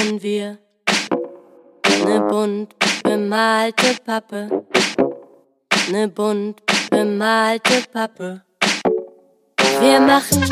brauchen wir ne bunt bemalte Pappe, ne bunt bemalte Pappe. Wir machen